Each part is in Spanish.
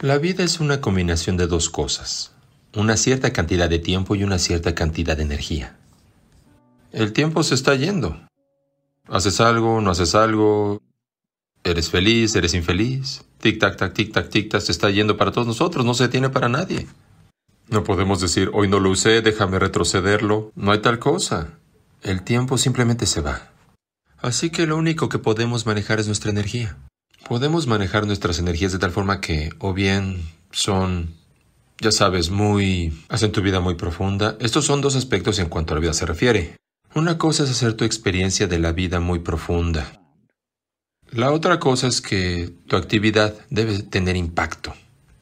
La vida es una combinación de dos cosas, una cierta cantidad de tiempo y una cierta cantidad de energía. El tiempo se está yendo. Haces algo, no haces algo, eres feliz, eres infeliz. Tic tac tac tic tac tic tac se está yendo para todos nosotros, no se tiene para nadie. No podemos decir, hoy no lo usé, déjame retrocederlo. No hay tal cosa. El tiempo simplemente se va. Así que lo único que podemos manejar es nuestra energía. Podemos manejar nuestras energías de tal forma que o bien son, ya sabes, muy... hacen tu vida muy profunda. Estos son dos aspectos en cuanto a la vida se refiere. Una cosa es hacer tu experiencia de la vida muy profunda. La otra cosa es que tu actividad debe tener impacto.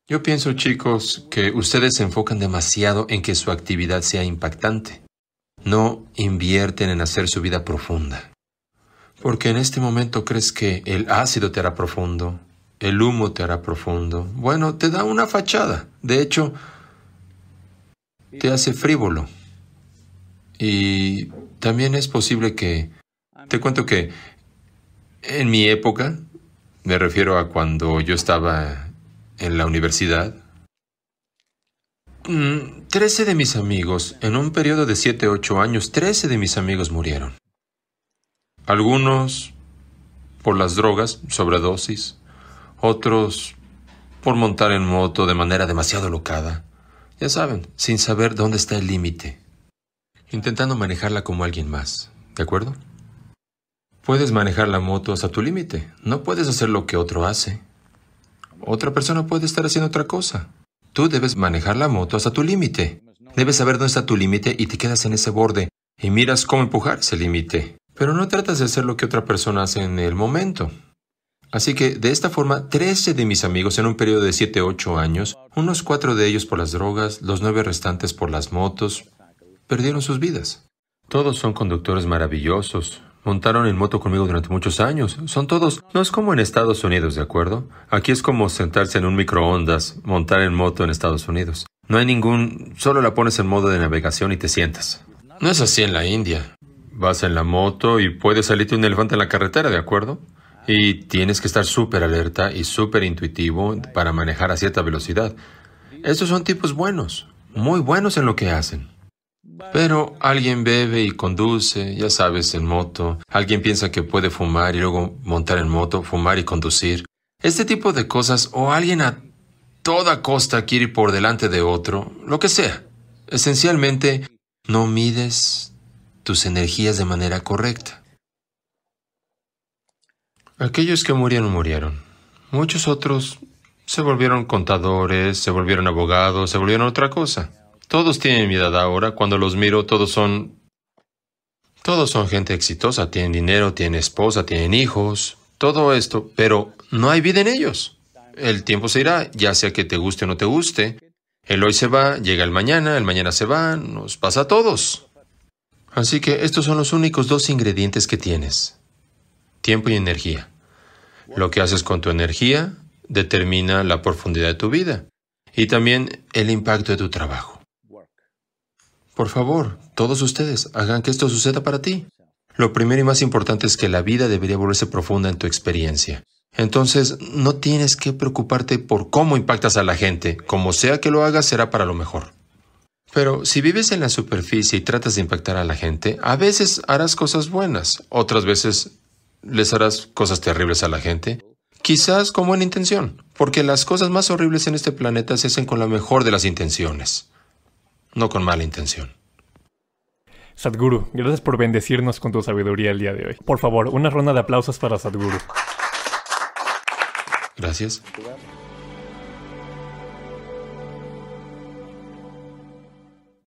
Yo pienso, chicos, que ustedes se enfocan demasiado en que su actividad sea impactante. No invierten en hacer su vida profunda. Porque en este momento crees que el ácido te hará profundo, el humo te hará profundo. Bueno, te da una fachada. De hecho, te hace frívolo. Y también es posible que... Te cuento que en mi época, me refiero a cuando yo estaba en la universidad, mm, trece de mis amigos, en un periodo de siete, ocho años, trece de mis amigos murieron. Algunos por las drogas, sobredosis, otros por montar en moto de manera demasiado locada. Ya saben, sin saber dónde está el límite. Intentando manejarla como alguien más, ¿de acuerdo? Puedes manejar la moto hasta tu límite. No puedes hacer lo que otro hace. Otra persona puede estar haciendo otra cosa. Tú debes manejar la moto hasta tu límite. Debes saber dónde está tu límite y te quedas en ese borde y miras cómo empujar ese límite. Pero no tratas de hacer lo que otra persona hace en el momento. Así que, de esta forma, 13 de mis amigos en un periodo de 7 8 años, unos cuatro de ellos por las drogas, los nueve restantes por las motos, perdieron sus vidas. Todos son conductores maravillosos, Montaron en moto conmigo durante muchos años. Son todos. No es como en Estados Unidos, ¿de acuerdo? Aquí es como sentarse en un microondas, montar en moto en Estados Unidos. No hay ningún... Solo la pones en modo de navegación y te sientas. No es así en la India. Vas en la moto y puede salirte un elefante en la carretera, ¿de acuerdo? Y tienes que estar súper alerta y súper intuitivo para manejar a cierta velocidad. Estos son tipos buenos, muy buenos en lo que hacen. Pero alguien bebe y conduce, ya sabes, en moto. Alguien piensa que puede fumar y luego montar en moto, fumar y conducir. Este tipo de cosas, o alguien a toda costa quiere ir por delante de otro, lo que sea. Esencialmente, no mides tus energías de manera correcta. Aquellos que murieron murieron. Muchos otros se volvieron contadores, se volvieron abogados, se volvieron otra cosa. Todos tienen mi edad ahora. Cuando los miro, todos son... Todos son gente exitosa. Tienen dinero, tienen esposa, tienen hijos. Todo esto. Pero no hay vida en ellos. El tiempo se irá, ya sea que te guste o no te guste. El hoy se va, llega el mañana, el mañana se va, nos pasa a todos. Así que estos son los únicos dos ingredientes que tienes. Tiempo y energía. Lo que haces con tu energía determina la profundidad de tu vida y también el impacto de tu trabajo. Por favor, todos ustedes, hagan que esto suceda para ti. Lo primero y más importante es que la vida debería volverse profunda en tu experiencia. Entonces, no tienes que preocuparte por cómo impactas a la gente. Como sea que lo hagas, será para lo mejor. Pero si vives en la superficie y tratas de impactar a la gente, a veces harás cosas buenas, otras veces les harás cosas terribles a la gente, quizás con buena intención, porque las cosas más horribles en este planeta se hacen con la mejor de las intenciones no con mala intención. Sadhguru, gracias por bendecirnos con tu sabiduría el día de hoy. Por favor, una ronda de aplausos para Sadhguru. Gracias.